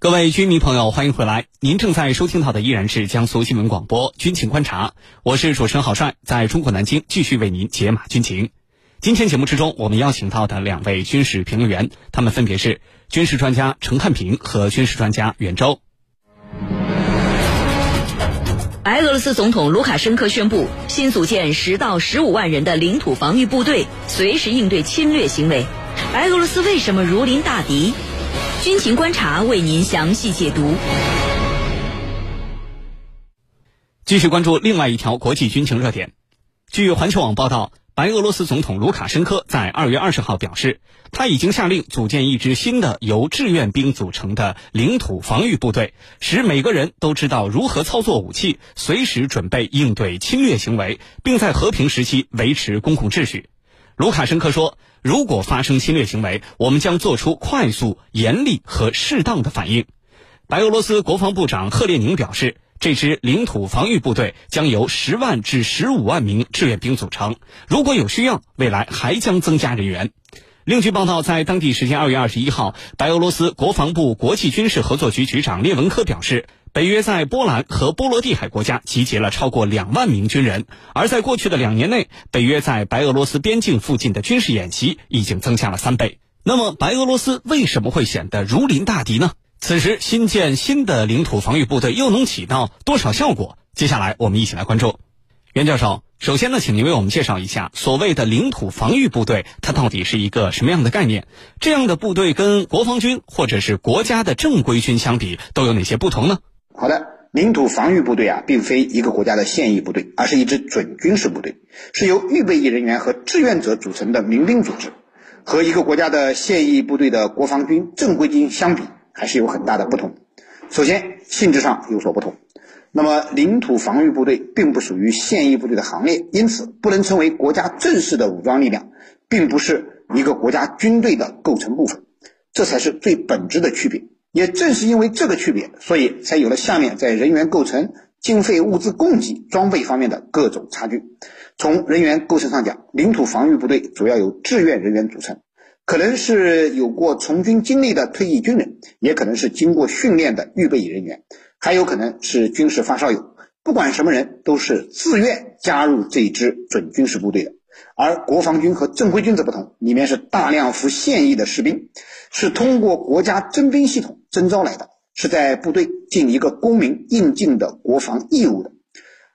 各位军迷朋友，欢迎回来！您正在收听到的依然是江苏新闻广播《军情观察》，我是主持人郝帅，在中国南京继续为您解码军情。今天节目之中，我们邀请到的两位军事评论员，他们分别是军事专家陈汉平和军事专家袁周。白俄罗斯总统卢卡申科宣布，新组建十到十五万人的领土防御部队，随时应对侵略行为。白俄罗斯为什么如临大敌？军情观察为您详细解读。继续关注另外一条国际军情热点。据环球网报道，白俄罗斯总统卢卡申科在二月二十号表示，他已经下令组建一支新的由志愿兵组成的领土防御部队，使每个人都知道如何操作武器，随时准备应对侵略行为，并在和平时期维持公共秩序。卢卡申科说：“如果发生侵略行为，我们将做出快速、严厉和适当的反应。”白俄罗斯国防部长赫列宁表示，这支领土防御部队将由十万至十五万名志愿兵组成，如果有需要，未来还将增加人员。另据报道，在当地时间二月二十一号，白俄罗斯国防部国际军事合作局局长列文科表示。北约在波兰和波罗的海国家集结了超过两万名军人，而在过去的两年内，北约在白俄罗斯边境附近的军事演习已经增加了三倍。那么，白俄罗斯为什么会显得如临大敌呢？此时新建新的领土防御部队又能起到多少效果？接下来我们一起来关注。袁教授，首先呢，请您为我们介绍一下所谓的领土防御部队，它到底是一个什么样的概念？这样的部队跟国防军或者是国家的正规军相比，都有哪些不同呢？好的，领土防御部队啊，并非一个国家的现役部队，而是一支准军事部队，是由预备役人员和志愿者组成的民兵组织，和一个国家的现役部队的国防军、正规军相比，还是有很大的不同。首先，性质上有所不同。那么，领土防御部队并不属于现役部队的行列，因此不能称为国家正式的武装力量，并不是一个国家军队的构成部分，这才是最本质的区别。也正是因为这个区别，所以才有了下面在人员构成、经费、物资供给、装备方面的各种差距。从人员构成上讲，领土防御部队主要由志愿人员组成，可能是有过从军经历的退役军人，也可能是经过训练的预备役人员，还有可能是军事发烧友。不管什么人，都是自愿加入这支准军事部队的。而国防军和正规军则不同，里面是大量服现役的士兵，是通过国家征兵系统征召来的，是在部队尽一个公民应尽的国防义务的。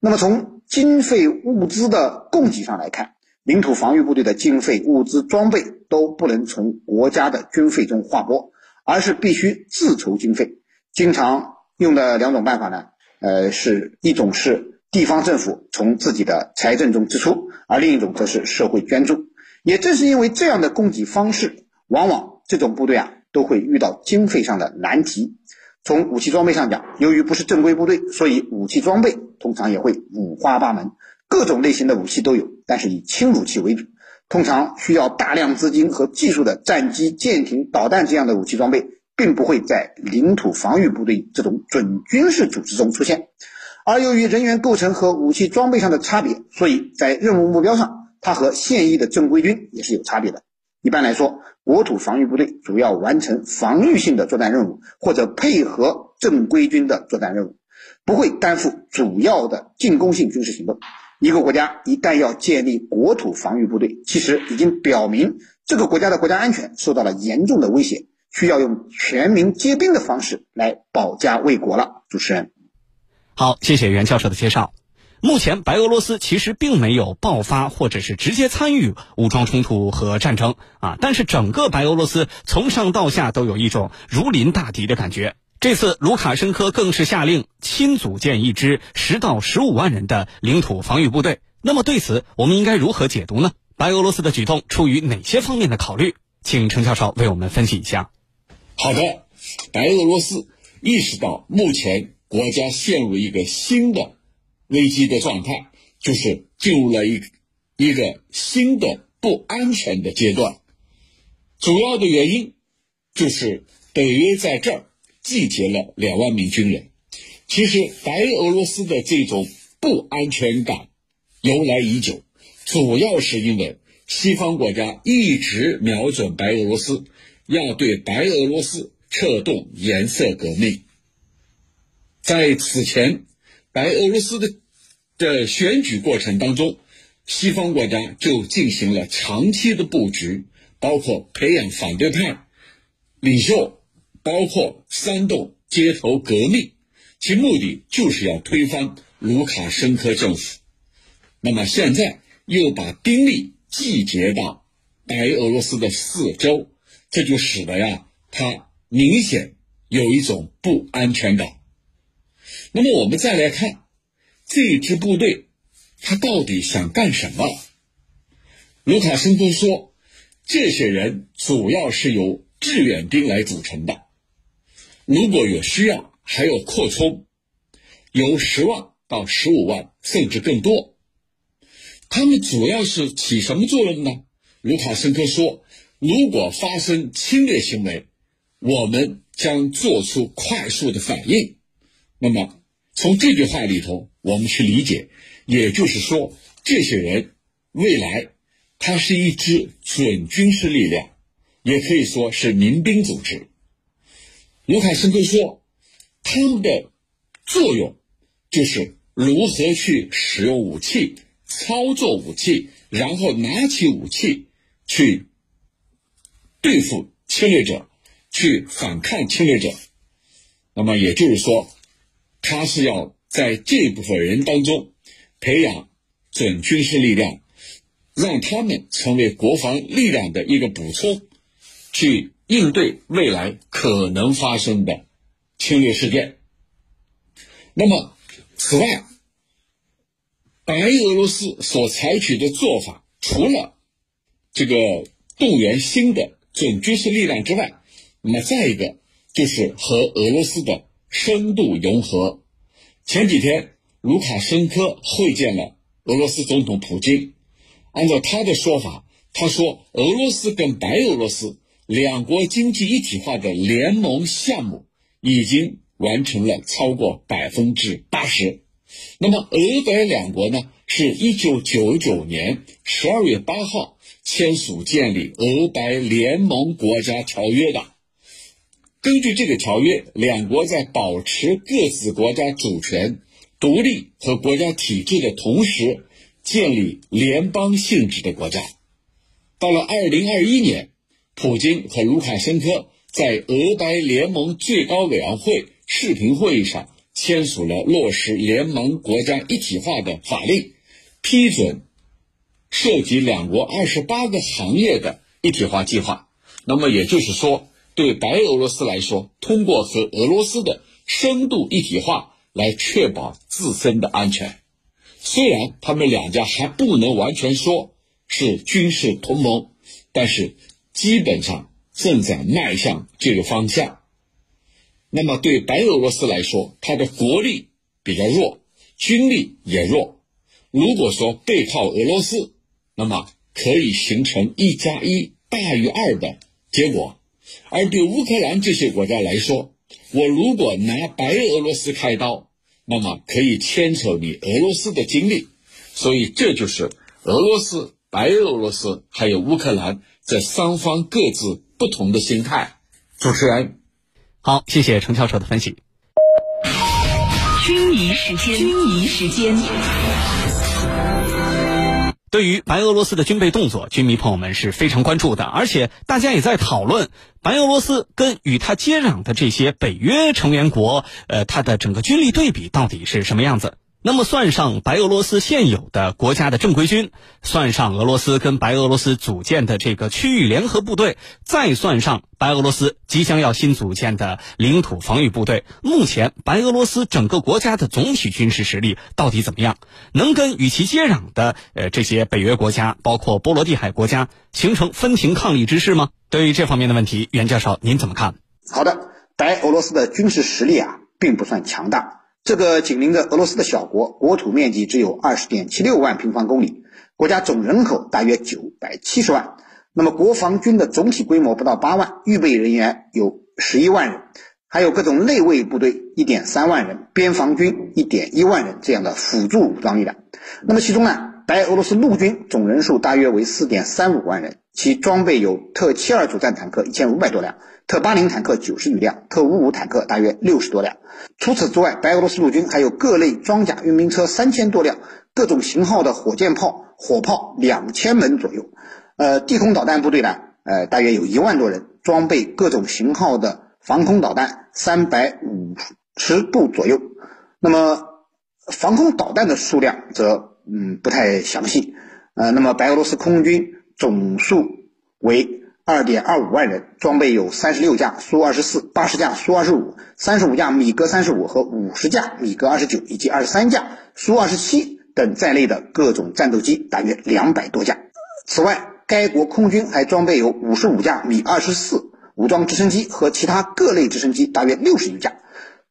那么从经费物资的供给上来看，领土防御部队的经费、物资、装备都不能从国家的军费中划拨，而是必须自筹经费。经常用的两种办法呢，呃，是一种是。地方政府从自己的财政中支出，而另一种则是社会捐助。也正是因为这样的供给方式，往往这种部队啊都会遇到经费上的难题。从武器装备上讲，由于不是正规部队，所以武器装备通常也会五花八门，各种类型的武器都有，但是以轻武器为主。通常需要大量资金和技术的战机、舰艇、导弹这样的武器装备，并不会在领土防御部队这种准军事组织中出现。而由于人员构成和武器装备上的差别，所以在任务目标上，它和现役的正规军也是有差别的。一般来说，国土防御部队主要完成防御性的作战任务，或者配合正规军的作战任务，不会担负主要的进攻性军事行动。一个国家一旦要建立国土防御部队，其实已经表明这个国家的国家安全受到了严重的威胁，需要用全民皆兵的方式来保家卫国了。主持人。好，谢谢袁教授的介绍。目前，白俄罗斯其实并没有爆发或者是直接参与武装冲突和战争啊，但是整个白俄罗斯从上到下都有一种如临大敌的感觉。这次卢卡申科更是下令亲组建一支十到十五万人的领土防御部队。那么对此，我们应该如何解读呢？白俄罗斯的举动出于哪些方面的考虑？请陈教授为我们分析一下。好的，白俄罗斯意识到目前。国家陷入一个新的危机的状态，就是进入了一一个新的不安全的阶段。主要的原因就是北约在这儿集结了两万名军人。其实白俄罗斯的这种不安全感由来已久，主要是因为西方国家一直瞄准白俄罗斯，要对白俄罗斯策动颜色革命。在此前，白俄罗斯的的选举过程当中，西方国家就进行了长期的布局，包括培养反对派领袖，包括煽动街头革命，其目的就是要推翻卢卡申科政府。那么现在又把兵力集结到白俄罗斯的四周，这就使得呀，他明显有一种不安全感。那么我们再来看这支部队，他到底想干什么？卢卡申科说，这些人主要是由志愿兵来组成的，如果有需要，还有扩充，由十万到十五万，甚至更多。他们主要是起什么作用呢？卢卡申科说，如果发生侵略行为，我们将做出快速的反应。那么。从这句话里头，我们去理解，也就是说，这些人未来，他是一支准军事力量，也可以说是民兵组织。卢卡申科说，他们的作用就是如何去使用武器、操作武器，然后拿起武器去对付侵略者，去反抗侵略者。那么也就是说。他是要在这部分人当中培养准军事力量，让他们成为国防力量的一个补充，去应对未来可能发生的侵略事件。那么，此外，白俄罗斯所采取的做法，除了这个动员新的准军事力量之外，那么再一个就是和俄罗斯的。深度融合。前几天，卢卡申科会见了俄罗斯总统普京。按照他的说法，他说俄罗斯跟白俄罗斯两国经济一体化的联盟项目已经完成了超过百分之八十。那么，俄白两国呢，是一九九九年十二月八号签署建立俄白联盟国家条约的。根据这个条约，两国在保持各自国家主权、独立和国家体制的同时，建立联邦性质的国家。到了二零二一年，普京和卢卡申科在俄白联盟最高委员会视频会议上签署了落实联盟国家一体化的法令，批准涉及两国二十八个行业的一体化计划。那么也就是说。对白俄罗斯来说，通过和俄罗斯的深度一体化来确保自身的安全。虽然他们两家还不能完全说是军事同盟，但是基本上正在迈向这个方向。那么对白俄罗斯来说，它的国力比较弱，军力也弱。如果说背靠俄罗斯，那么可以形成一加一大于二的结果。而对乌克兰这些国家来说，我如果拿白俄罗斯开刀，那么可以牵扯你俄罗斯的精力，所以这就是俄罗斯、白俄罗斯还有乌克兰这三方各自不同的心态。主持人，好，谢谢程教授的分析。军仪时间，军仪时间。对于白俄罗斯的军备动作，军迷朋友们是非常关注的，而且大家也在讨论白俄罗斯跟与它接壤的这些北约成员国，呃，它的整个军力对比到底是什么样子。那么，算上白俄罗斯现有的国家的正规军，算上俄罗斯跟白俄罗斯组建的这个区域联合部队，再算上白俄罗斯即将要新组建的领土防御部队，目前白俄罗斯整个国家的总体军事实力到底怎么样？能跟与其接壤的呃这些北约国家，包括波罗的海国家，形成分庭抗礼之势吗？对于这方面的问题，袁教授您怎么看？好的，白俄罗斯的军事实力啊，并不算强大。这个紧邻着俄罗斯的小国，国土面积只有二十点七六万平方公里，国家总人口大约九百七十万。那么国防军的总体规模不到八万，预备人员有十一万人，还有各种内卫部队一点三万人，边防军一点一万人这样的辅助武装力量。那么其中呢，白俄罗斯陆军总人数大约为四点三五万人，其装备有特七二主战坦克一千五百多辆，特八零坦克九十余辆，特五五坦克大约六十多辆。除此之外，白俄罗斯陆军还有各类装甲运兵车三千多辆，各种型号的火箭炮、火炮两千门左右。呃，地空导弹部队呢，呃，大约有一万多人，装备各种型号的防空导弹三百五十部左右。那么，防空导弹的数量则嗯不太详细。呃，那么白俄罗斯空军总数为。二点二五万人，装备有三十六架苏二十四、八十架苏二十五、三十五架米格三十五和五十架米格二十九，以及二十三架苏二十七等在内的各种战斗机，大约两百多架。此外，该国空军还装备有五十五架米二十四武装直升机和其他各类直升机，大约六十余架。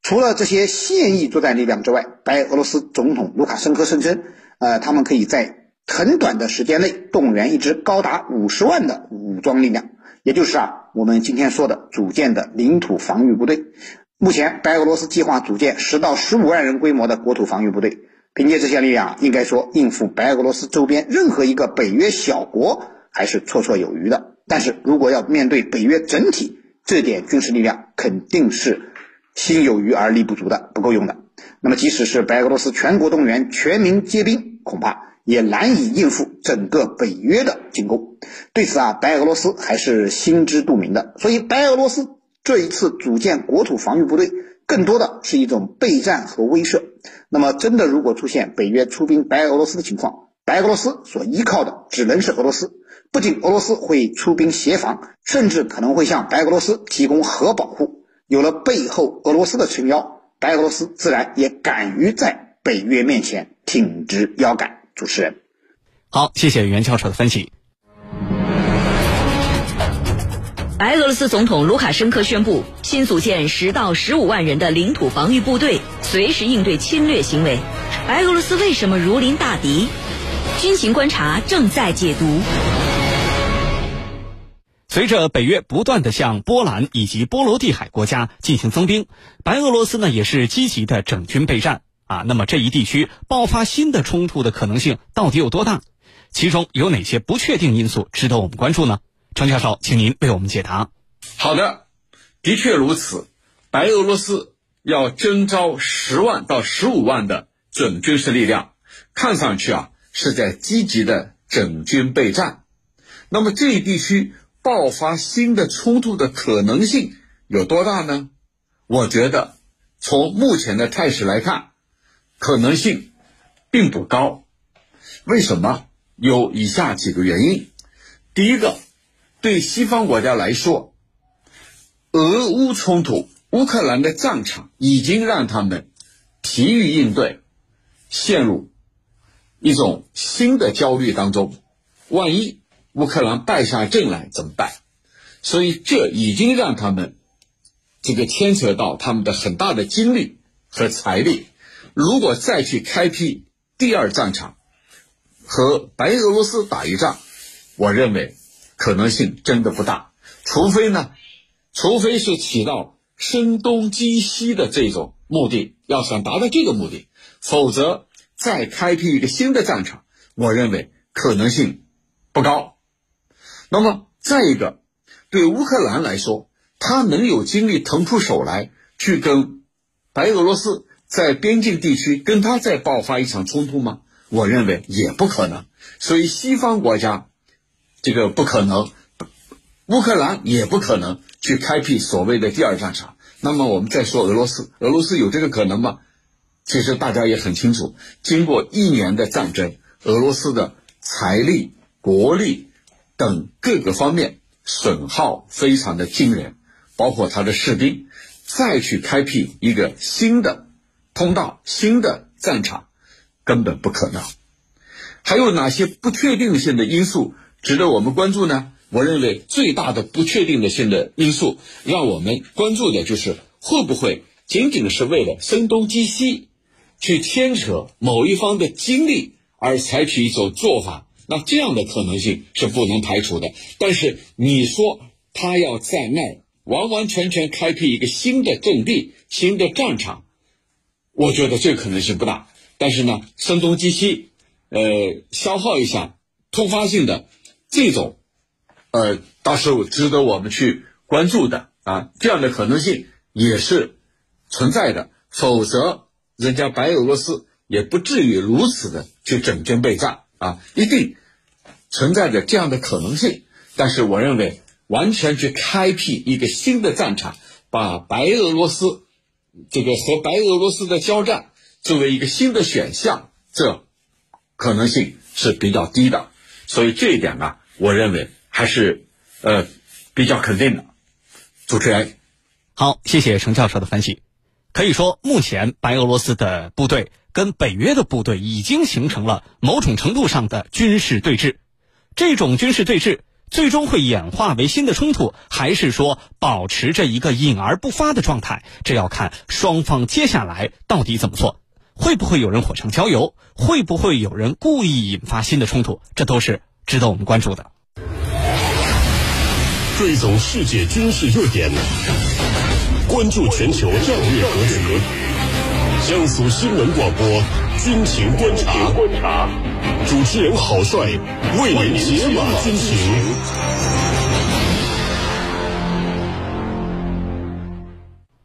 除了这些现役作战力量之外，白俄罗斯总统卢卡申科声称，呃，他们可以在很短的时间内动员一支高达五十万的武装力量，也就是啊，我们今天说的组建的领土防御部队。目前，白俄罗斯计划组建十到十五万人规模的国土防御部队，凭借这些力量，应该说应付白俄罗斯周边任何一个北约小国还是绰绰有余的。但是如果要面对北约整体，这点军事力量肯定是心有余而力不足的，不够用的。那么，即使是白俄罗斯全国动员、全民皆兵，恐怕。也难以应付整个北约的进攻。对此啊，白俄罗斯还是心知肚明的。所以，白俄罗斯这一次组建国土防御部队，更多的是一种备战和威慑。那么，真的如果出现北约出兵白俄罗斯的情况，白俄罗斯所依靠的只能是俄罗斯。不仅俄罗斯会出兵协防，甚至可能会向白俄罗斯提供核保护。有了背后俄罗斯的撑腰，白俄罗斯自然也敢于在北约面前挺直腰杆。主持人，好，谢谢袁教授的分析。白俄罗斯总统卢卡申科宣布，新组建十到十五万人的领土防御部队，随时应对侵略行为。白俄罗斯为什么如临大敌？军情观察正在解读。随着北约不断的向波兰以及波罗的海国家进行增兵，白俄罗斯呢也是积极的整军备战。啊，那么这一地区爆发新的冲突的可能性到底有多大？其中有哪些不确定因素值得我们关注呢？程教授，请您为我们解答。好的，的确如此。白俄罗斯要征召十万到十五万的准军事力量，看上去啊是在积极的整军备战。那么这一地区爆发新的冲突的可能性有多大呢？我觉得从目前的态势来看。可能性并不高，为什么？有以下几个原因。第一个，对西方国家来说，俄乌冲突，乌克兰的战场已经让他们疲于应对，陷入一种新的焦虑当中。万一乌克兰败下阵来怎么办？所以这已经让他们这个牵扯到他们的很大的精力和财力。如果再去开辟第二战场，和白俄罗斯打一仗，我认为可能性真的不大。除非呢，除非是起到声东击西的这种目的，要想达到这个目的，否则再开辟一个新的战场，我认为可能性不高。那么再一个，对乌克兰来说，他能有精力腾出手来去跟白俄罗斯？在边境地区跟他再爆发一场冲突吗？我认为也不可能。所以西方国家这个不可能，乌克兰也不可能去开辟所谓的第二战场。那么我们再说俄罗斯，俄罗斯有这个可能吗？其实大家也很清楚，经过一年的战争，俄罗斯的财力、国力等各个方面损耗非常的惊人，包括他的士兵，再去开辟一个新的。通道新的战场根本不可能。还有哪些不确定性的因素值得我们关注呢？我认为最大的不确定的性的因素，让我们关注的就是会不会仅仅是为了声东击西，去牵扯某一方的精力而采取一种做法。那这样的可能性是不能排除的。但是你说他要在那儿完完全全开辟一个新的阵地、新的战场？我觉得这可能性不大，但是呢，声东击西，呃，消耗一下，突发性的这种，呃，倒是值得我们去关注的啊，这样的可能性也是存在的。否则，人家白俄罗斯也不至于如此的去整军备战啊，一定存在着这样的可能性。但是，我认为完全去开辟一个新的战场，把白俄罗斯这个和白俄罗斯的交战作为一个新的选项，这可能性是比较低的。所以这一点呢，我认为还是呃比较肯定的。主持人，好，谢谢程教授的分析。可以说，目前白俄罗斯的部队跟北约的部队已经形成了某种程度上的军事对峙。这种军事对峙最终会演化为新的冲突，还是说保持着一个隐而不发的状态？这要看双方接下来到底怎么做。会不会有人火上浇油？会不会有人故意引发新的冲突？这都是值得我们关注的。追踪世界军事热点，关注全球战略格局。江苏新闻广播军情观察，主持人郝帅为您解码军情。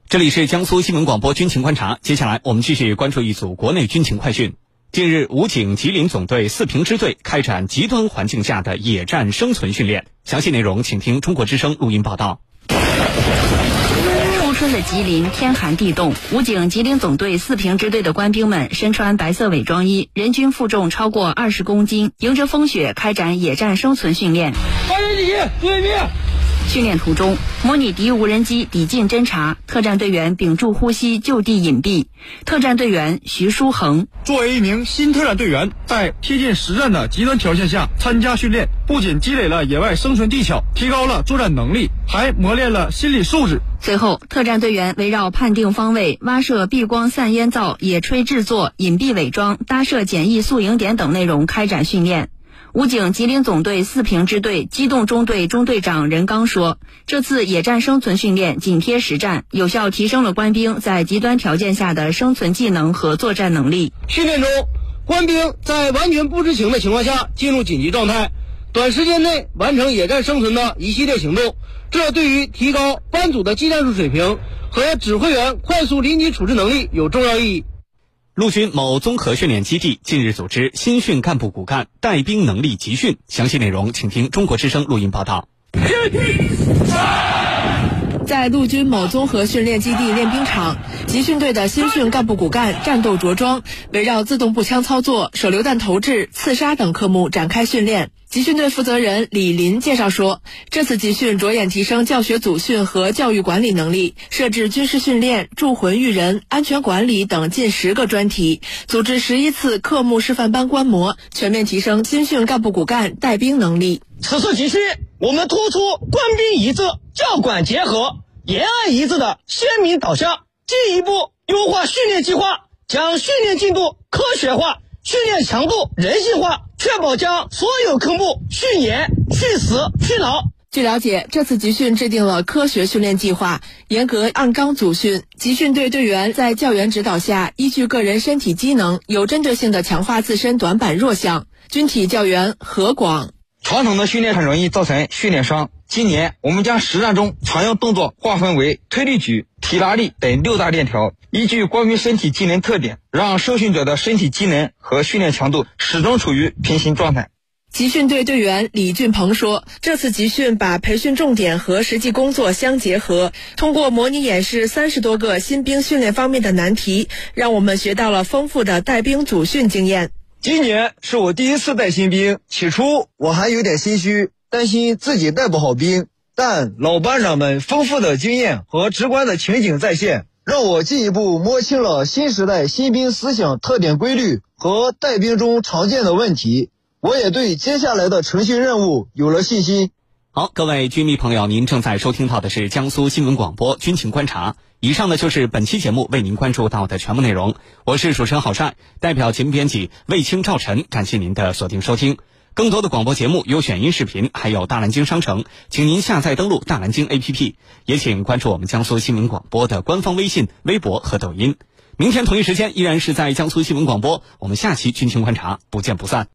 这里是江苏新闻广播军情观察，接下来我们继续关注一组国内军情快讯。近日，武警吉林总队四平支队开展极端环境下的野战生存训练。详细内容，请听中国之声录音报道。春的吉林天寒地冻，武警吉林总队四平支队的官兵们身穿白色伪装衣，人均负重超过二十公斤，迎着风雪开展野战生存训练。发人敌，对面。训练途中，模拟敌无人机抵近侦察，特战队员屏住呼吸就地隐蔽。特战队员徐书恒作为一名新特战队员，在贴近实战的极端条件下参加训练，不仅积累了野外生存技巧，提高了作战能力，还磨练了心理素质。随后，特战队员围绕判定方位、挖设避光散烟灶、野炊制作、隐蔽伪装、搭设简易宿营点等内容开展训练。武警吉林总队四平支队机动中队中队长任刚说：“这次野战生存训练紧贴实战，有效提升了官兵在极端条件下的生存技能和作战能力。训练中，官兵在完全不知情的情况下进入紧急状态，短时间内完成野战生存的一系列行动，这对于提高班组的技战术水平和指挥员快速临机处置能力有重要意义。”陆军某综合训练基地近日组织新训干部骨干带兵能力集训，详细内容请听中国之声录音报道。在陆军某综合训练基地练兵场，集训队的新训干部骨干战斗着装，围绕自动步枪操作、手榴弹投掷、刺杀等科目展开训练。集训队负责人李林介绍说，这次集训着眼提升教学组训和教育管理能力，设置军事训练、铸魂育人、安全管理等近十个专题，组织十一次科目示范班观摩，全面提升新训干部骨干带兵能力。此次集训，我们突出官兵一致、教管结合、严案一致的鲜明导向，进一步优化训练计划，将训练进度科学化，训练强度人性化。确保将所有科目训严、训死、训牢。据了解，这次集训制定了科学训练计划，严格按纲组训。集训队队员在教员指导下，依据个人身体机能，有针对性的强化自身短板弱项。军体教员何广：传统的训练很容易造成训练伤。今年我们将实战中常用动作划分为推力举、提拉力等六大链条，依据关于身体机能特点，让受训者的身体机能和训练强度始终处于平行状态。集训队队员李俊鹏说：“这次集训把培训重点和实际工作相结合，通过模拟演示三十多个新兵训练方面的难题，让我们学到了丰富的带兵组训经验。今年是我第一次带新兵，起初我还有点心虚。”担心自己带不好兵，但老班长们丰富的经验和直观的情景再现，让我进一步摸清了新时代新兵思想特点规律和带兵中常见的问题。我也对接下来的程序任务有了信心。好，各位军迷朋友，您正在收听到的是江苏新闻广播军情观察。以上呢就是本期节目为您关注到的全部内容。我是主持人郝帅，代表节目编辑卫青、赵晨，感谢您的锁定收听。更多的广播节目、有选音视频，还有大蓝鲸商城，请您下载登录大蓝鲸 APP，也请关注我们江苏新闻广播的官方微信、微博和抖音。明天同一时间依然是在江苏新闻广播，我们下期军情观察不见不散。